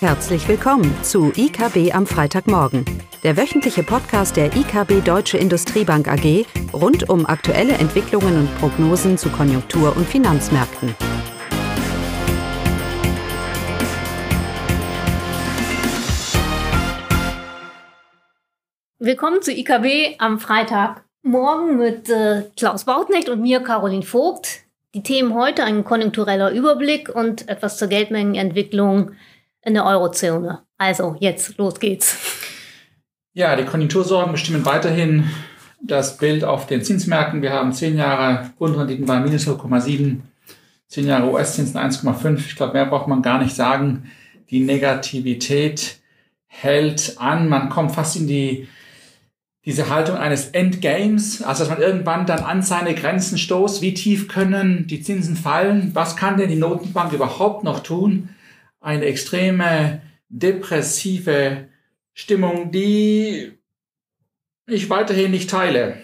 Herzlich willkommen zu IKB am Freitagmorgen, der wöchentliche Podcast der IKB Deutsche Industriebank AG rund um aktuelle Entwicklungen und Prognosen zu Konjunktur- und Finanzmärkten. Willkommen zu IKB am Freitagmorgen mit äh, Klaus Bautnecht und mir, Caroline Vogt. Die Themen heute ein konjunktureller Überblick und etwas zur Geldmengenentwicklung in der Eurozone. Also jetzt, los geht's. Ja, die Konjunktursorgen bestimmen weiterhin das Bild auf den Zinsmärkten. Wir haben zehn Jahre Grundrenditen bei minus 0,7, zehn Jahre US-Zinsen 1,5. Ich glaube, mehr braucht man gar nicht sagen. Die Negativität hält an. Man kommt fast in die diese Haltung eines Endgames, also dass man irgendwann dann an seine Grenzen stoßt. Wie tief können die Zinsen fallen? Was kann denn die Notenbank überhaupt noch tun? Eine extreme depressive Stimmung, die ich weiterhin nicht teile.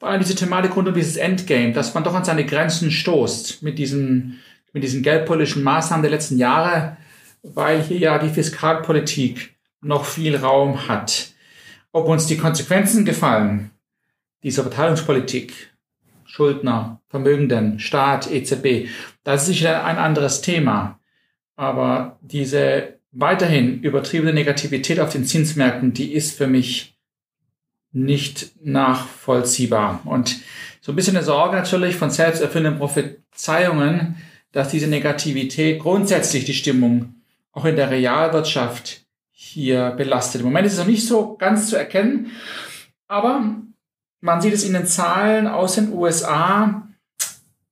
Vor allem diese Thematik rund um dieses Endgame, dass man doch an seine Grenzen stoßt mit diesen, mit diesen geldpolitischen Maßnahmen der letzten Jahre, weil hier ja die Fiskalpolitik noch viel Raum hat. Ob uns die Konsequenzen gefallen, dieser Verteilungspolitik, Schuldner, Vermögenden, Staat, EZB, das ist sicher ein anderes Thema. Aber diese weiterhin übertriebene Negativität auf den Zinsmärkten, die ist für mich nicht nachvollziehbar. Und so ein bisschen eine Sorge natürlich von selbsterfüllenden Prophezeiungen, dass diese Negativität grundsätzlich die Stimmung auch in der Realwirtschaft hier belastet. Im Moment ist es noch nicht so ganz zu erkennen, aber man sieht es in den Zahlen aus den USA,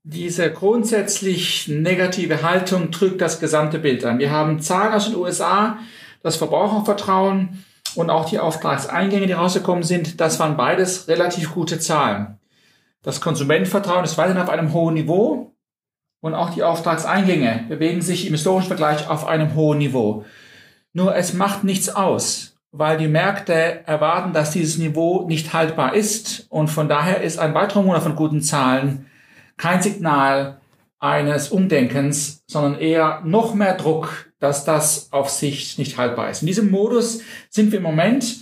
diese grundsätzlich negative Haltung trügt das gesamte Bild an. Wir haben Zahlen aus den USA, das Verbrauchervertrauen und auch die Auftragseingänge, die rausgekommen sind, das waren beides relativ gute Zahlen. Das Konsumentenvertrauen ist weiterhin auf einem hohen Niveau und auch die Auftragseingänge bewegen sich im historischen Vergleich auf einem hohen Niveau. Nur es macht nichts aus, weil die Märkte erwarten, dass dieses Niveau nicht haltbar ist und von daher ist ein weiterer Monat von guten Zahlen kein Signal eines Umdenkens, sondern eher noch mehr Druck, dass das auf Sicht nicht haltbar ist. In diesem Modus sind wir im Moment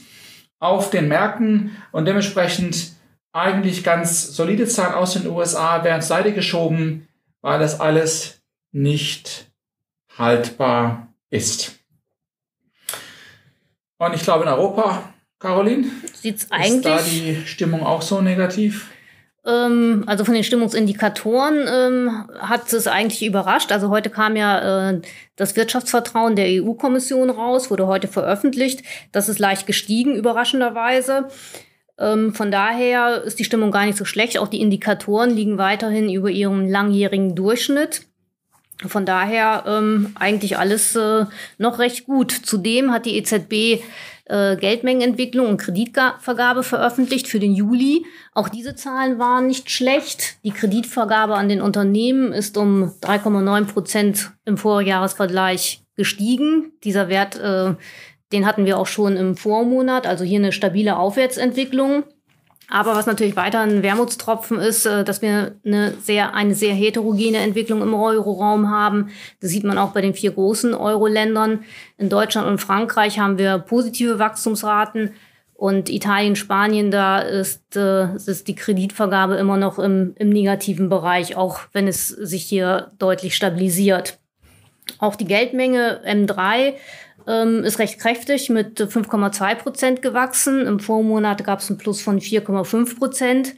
auf den Märkten und dementsprechend eigentlich ganz solide Zahlen aus den USA werden Seite geschoben, weil das alles nicht haltbar ist. Und ich glaube in Europa, Caroline, Sieht's eigentlich ist da die Stimmung auch so negativ? Ähm, also von den Stimmungsindikatoren ähm, hat es eigentlich überrascht. Also heute kam ja äh, das Wirtschaftsvertrauen der EU-Kommission raus, wurde heute veröffentlicht. Das ist leicht gestiegen, überraschenderweise. Ähm, von daher ist die Stimmung gar nicht so schlecht. Auch die Indikatoren liegen weiterhin über ihrem langjährigen Durchschnitt. Von daher ähm, eigentlich alles äh, noch recht gut. Zudem hat die EZB äh, Geldmengenentwicklung und Kreditvergabe veröffentlicht für den Juli. Auch diese Zahlen waren nicht schlecht. Die Kreditvergabe an den Unternehmen ist um 3,9 Prozent im Vorjahresvergleich gestiegen. Dieser Wert, äh, den hatten wir auch schon im Vormonat, also hier eine stabile Aufwärtsentwicklung. Aber was natürlich weiter ein Wermutstropfen ist, äh, dass wir eine sehr, eine sehr heterogene Entwicklung im Euroraum haben. Das sieht man auch bei den vier großen Euro-Ländern. In Deutschland und Frankreich haben wir positive Wachstumsraten. Und Italien, Spanien, da ist, äh, ist die Kreditvergabe immer noch im, im negativen Bereich, auch wenn es sich hier deutlich stabilisiert. Auch die Geldmenge M3 ähm, ist recht kräftig mit 5,2 Prozent gewachsen. Im Vormonat gab es einen Plus von 4,5 Prozent.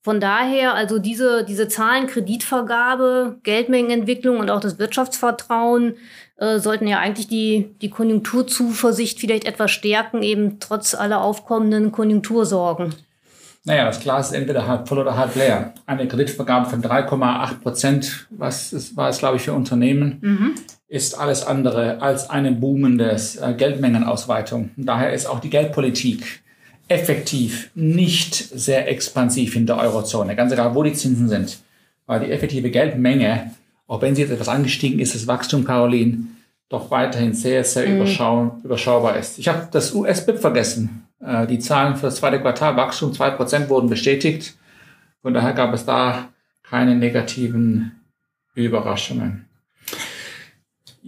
Von daher, also diese, diese Zahlen, Kreditvergabe, Geldmengenentwicklung und auch das Wirtschaftsvertrauen äh, sollten ja eigentlich die, die Konjunkturzuversicht vielleicht etwas stärken, eben trotz aller aufkommenden Konjunktursorgen. Naja, das Glas ist entweder halb voll oder halb leer. Eine Kreditvergabe von 3,8 Prozent, was ist, war es, glaube ich, für Unternehmen, mhm ist alles andere als eine boomende äh, Geldmengenausweitung. daher ist auch die Geldpolitik effektiv nicht sehr expansiv in der Eurozone, ganz egal, wo die Zinsen sind. Weil die effektive Geldmenge, auch wenn sie jetzt etwas angestiegen ist, das Wachstum, Caroline, doch weiterhin sehr, sehr mhm. überschau überschaubar ist. Ich habe das US-BIP vergessen. Äh, die Zahlen für das zweite Quartal, Wachstum 2% wurden bestätigt. Von daher gab es da keine negativen Überraschungen.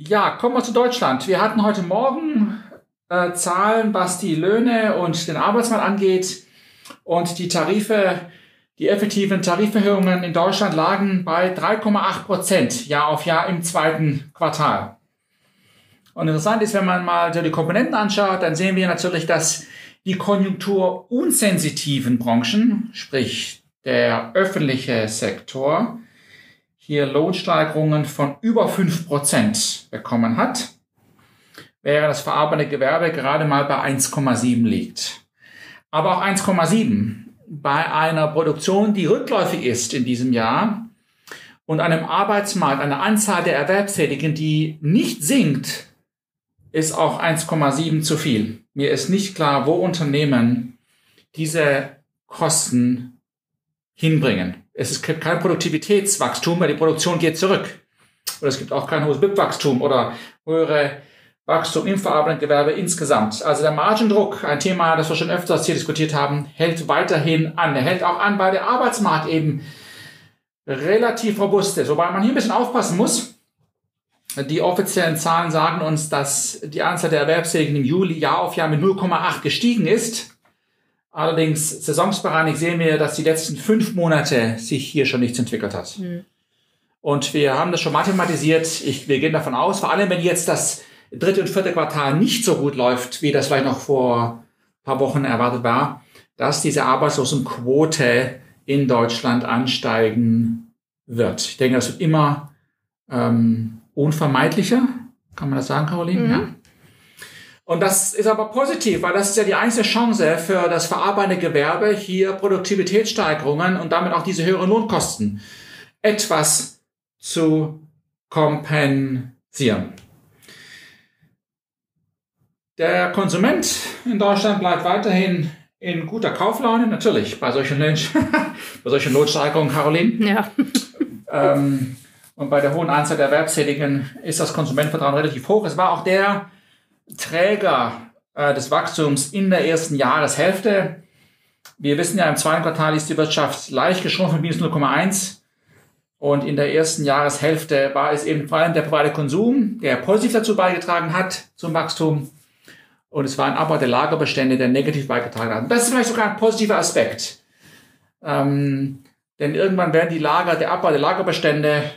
Ja, kommen wir zu Deutschland. Wir hatten heute Morgen äh, Zahlen, was die Löhne und den Arbeitsmarkt angeht. Und die Tarife, die effektiven Tariferhöhungen in Deutschland lagen bei 3,8 Prozent Jahr auf Jahr im zweiten Quartal. Und interessant ist, wenn man mal die Komponenten anschaut, dann sehen wir natürlich, dass die konjunkturunsensitiven Branchen, sprich der öffentliche Sektor, hier Lohnsteigerungen von über fünf Prozent bekommen hat, während das verarbeitende Gewerbe gerade mal bei 1,7 liegt. Aber auch 1,7 bei einer Produktion, die rückläufig ist in diesem Jahr und einem Arbeitsmarkt, einer Anzahl der Erwerbstätigen, die nicht sinkt, ist auch 1,7 zu viel. Mir ist nicht klar, wo Unternehmen diese Kosten hinbringen. Es gibt kein Produktivitätswachstum, weil die Produktion geht zurück. Oder es gibt auch kein hohes BIP-Wachstum oder höhere Wachstum im verarbeitenden Gewerbe insgesamt. Also der Margendruck, ein Thema, das wir schon öfters hier diskutiert haben, hält weiterhin an. Er hält auch an, weil der Arbeitsmarkt eben relativ robust ist. Wobei man hier ein bisschen aufpassen muss. Die offiziellen Zahlen sagen uns, dass die Anzahl der Erwerbstätigen im Juli Jahr auf Jahr mit 0,8 gestiegen ist. Allerdings saisonsbereinigt sehen wir, dass die letzten fünf Monate sich hier schon nichts entwickelt hat. Mhm. Und wir haben das schon mathematisiert. Ich, wir gehen davon aus, vor allem wenn jetzt das dritte und vierte Quartal nicht so gut läuft, wie das vielleicht noch vor ein paar Wochen erwartet war, dass diese Arbeitslosenquote in Deutschland ansteigen wird. Ich denke, das wird immer ähm, unvermeidlicher. Kann man das sagen, Caroline? Mhm. Ja. Und das ist aber positiv, weil das ist ja die einzige Chance für das verarbeitende Gewerbe, hier Produktivitätssteigerungen und damit auch diese höheren Lohnkosten etwas zu kompensieren. Der Konsument in Deutschland bleibt weiterhin in guter Kauflaune, natürlich bei solchen, bei solchen Lohnsteigerungen, Caroline. Ja. Ähm, und bei der hohen Anzahl der Erwerbstätigen ist das Konsumentenvertrauen relativ hoch. Es war auch der Träger äh, des Wachstums in der ersten Jahreshälfte. Wir wissen ja, im zweiten Quartal ist die Wirtschaft leicht geschrumpft minus 0,1. Und in der ersten Jahreshälfte war es eben vor allem der private Konsum, der positiv dazu beigetragen hat zum Wachstum. Und es war ein Abbau der Lagerbestände, der negativ beigetragen hat. Das ist vielleicht sogar ein positiver Aspekt. Ähm, denn irgendwann werden die Lager, der Abbau der Lagerbestände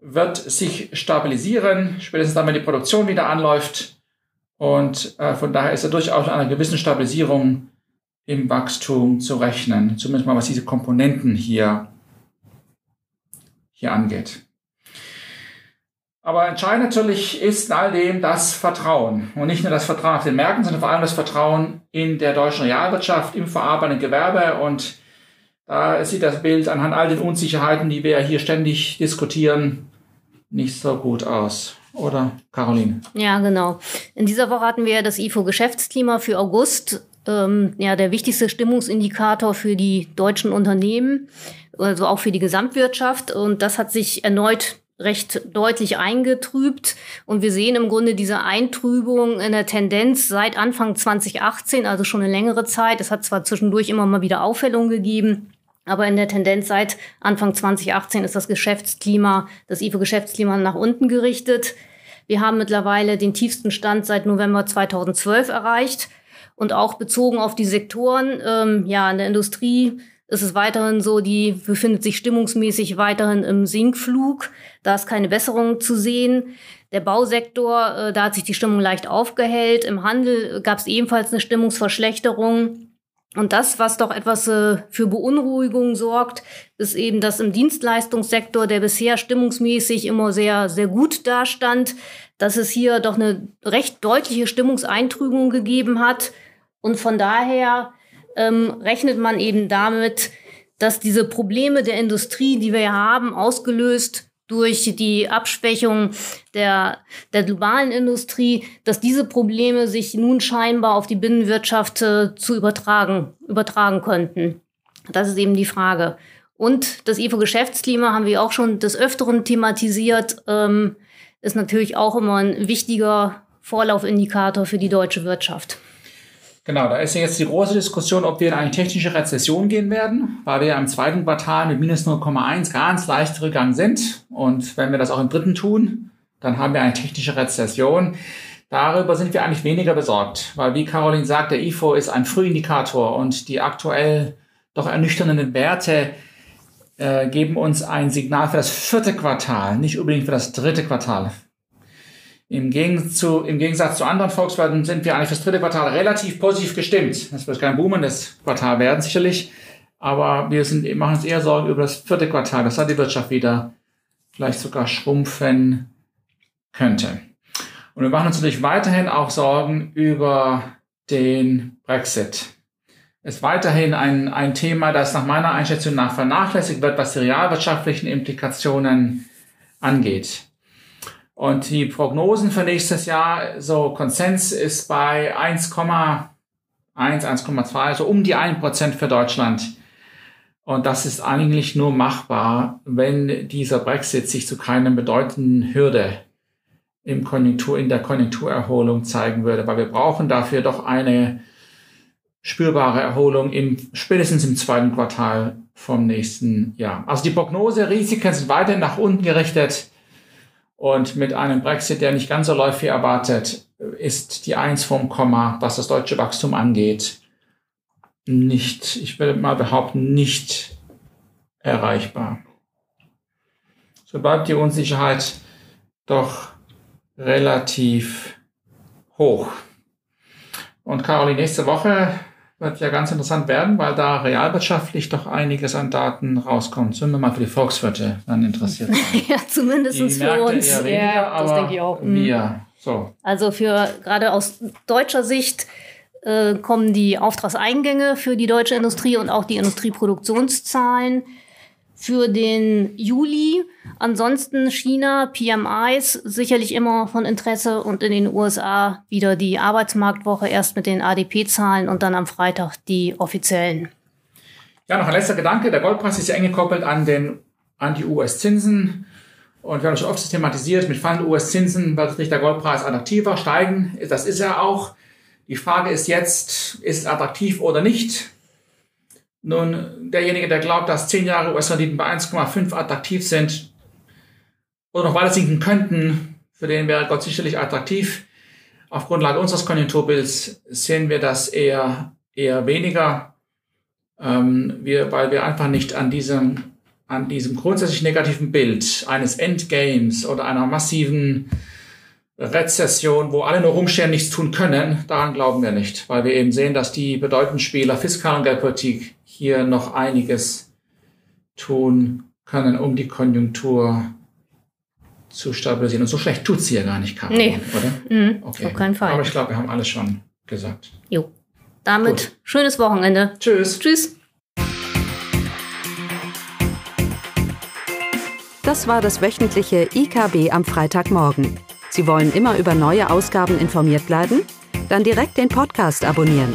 wird sich stabilisieren, spätestens dann, wenn die Produktion wieder anläuft. Und äh, von daher ist da durchaus einer gewissen Stabilisierung im Wachstum zu rechnen, zumindest mal was diese Komponenten hier, hier angeht. Aber entscheidend natürlich ist in all dem das Vertrauen. Und nicht nur das Vertrauen auf den Märkten, sondern vor allem das Vertrauen in der deutschen Realwirtschaft, im verarbeitenden Gewerbe. Und da sieht das Bild anhand all den Unsicherheiten, die wir hier ständig diskutieren, nicht so gut aus. Oder Caroline? Ja, genau. In dieser Woche hatten wir das IFO-Geschäftsklima für August. Ähm, ja, der wichtigste Stimmungsindikator für die deutschen Unternehmen, also auch für die Gesamtwirtschaft. Und das hat sich erneut recht deutlich eingetrübt. Und wir sehen im Grunde diese Eintrübung in der Tendenz seit Anfang 2018, also schon eine längere Zeit. Es hat zwar zwischendurch immer mal wieder Aufhellungen gegeben, aber in der Tendenz seit Anfang 2018 ist das Geschäftsklima, das IFO-Geschäftsklima nach unten gerichtet. Wir haben mittlerweile den tiefsten Stand seit November 2012 erreicht. Und auch bezogen auf die Sektoren, ähm, ja, in der Industrie ist es weiterhin so, die befindet sich stimmungsmäßig weiterhin im Sinkflug. Da ist keine Besserung zu sehen. Der Bausektor, äh, da hat sich die Stimmung leicht aufgehellt. Im Handel gab es ebenfalls eine Stimmungsverschlechterung. Und das, was doch etwas äh, für Beunruhigung sorgt, ist eben, dass im Dienstleistungssektor, der bisher stimmungsmäßig immer sehr, sehr gut dastand, dass es hier doch eine recht deutliche Stimmungseintrübung gegeben hat. Und von daher ähm, rechnet man eben damit, dass diese Probleme der Industrie, die wir ja haben, ausgelöst durch die Abschwächung der, der globalen Industrie, dass diese Probleme sich nun scheinbar auf die Binnenwirtschaft äh, zu übertragen, übertragen könnten. Das ist eben die Frage. Und das IFO-Geschäftsklima haben wir auch schon des Öfteren thematisiert, ähm, ist natürlich auch immer ein wichtiger Vorlaufindikator für die deutsche Wirtschaft. Genau, da ist ja jetzt die große Diskussion, ob wir in eine technische Rezession gehen werden, weil wir im zweiten Quartal mit minus 0,1 ganz leicht zurückgegangen sind. Und wenn wir das auch im dritten tun, dann haben wir eine technische Rezession. Darüber sind wir eigentlich weniger besorgt, weil wie Caroline sagt, der IFO ist ein Frühindikator und die aktuell doch ernüchternden Werte äh, geben uns ein Signal für das vierte Quartal, nicht unbedingt für das dritte Quartal. Im, Gegensatz zu, anderen Volkswirten sind wir eigentlich fürs dritte Quartal relativ positiv gestimmt. Das wird kein boomendes Quartal werden, sicherlich. Aber wir sind, machen uns eher Sorgen über das vierte Quartal, dass da die Wirtschaft wieder vielleicht sogar schrumpfen könnte. Und wir machen uns natürlich weiterhin auch Sorgen über den Brexit. Ist weiterhin ein, ein Thema, das nach meiner Einschätzung nach vernachlässigt wird, was die realwirtschaftlichen Implikationen angeht. Und die Prognosen für nächstes Jahr, so Konsens ist bei 1,1, 1,2, also um die 1% für Deutschland. Und das ist eigentlich nur machbar, wenn dieser Brexit sich zu keiner bedeutenden Hürde im Konjunktur, in der Konjunkturerholung zeigen würde, weil wir brauchen dafür doch eine spürbare Erholung im, spätestens im zweiten Quartal vom nächsten Jahr. Also die Prognose, Risiken sind weiterhin nach unten gerichtet. Und mit einem Brexit, der nicht ganz so läuft wie erwartet, ist die Eins vom Komma, was das deutsche Wachstum angeht, nicht, ich will mal behaupten, nicht erreichbar. So bleibt die Unsicherheit doch relativ hoch. Und Caroline, nächste Woche wird ja ganz interessant werden, weil da realwirtschaftlich doch einiges an Daten rauskommt. Sind wir mal für die Volkswirte dann interessiert ja, zumindest für uns. Weniger, ja, das denke ich auch. Wir, mhm. so. Also für gerade aus deutscher Sicht äh, kommen die Auftragseingänge für die deutsche Industrie und auch die Industrieproduktionszahlen für den Juli. Ansonsten China, PMIs, sicherlich immer von Interesse und in den USA wieder die Arbeitsmarktwoche erst mit den ADP-Zahlen und dann am Freitag die offiziellen. Ja, noch ein letzter Gedanke. Der Goldpreis ist ja eng gekoppelt an den, an die US-Zinsen. Und wir haben schon oft thematisiert, mit fallenden US-Zinsen wird nicht der Goldpreis attraktiver steigen. Das ist er auch. Die Frage ist jetzt, ist es attraktiv oder nicht? Nun, derjenige, der glaubt, dass 10 Jahre US-Renditen bei 1,5 attraktiv sind oder noch weiter sinken könnten, für den wäre Gott sicherlich attraktiv. Auf Grundlage unseres Konjunkturbilds sehen wir das eher, eher weniger, ähm, wir, weil wir einfach nicht an diesem, an diesem grundsätzlich negativen Bild eines Endgames oder einer massiven Rezession, wo alle nur rumstehen, nichts tun können, daran glauben wir nicht, weil wir eben sehen, dass die bedeutenden Spieler Fiskal- und Geldpolitik hier noch einiges tun können, um die Konjunktur zu stabilisieren. Und so schlecht tut sie ja gar nicht, Karin, nee. oder? Mhm, okay. Auf keinen Fall. Aber ich glaube, wir haben alles schon gesagt. Jo. Damit Gut. schönes Wochenende. Tschüss. Tschüss. Das war das wöchentliche IKB am Freitagmorgen. Sie wollen immer über neue Ausgaben informiert bleiben? Dann direkt den Podcast abonnieren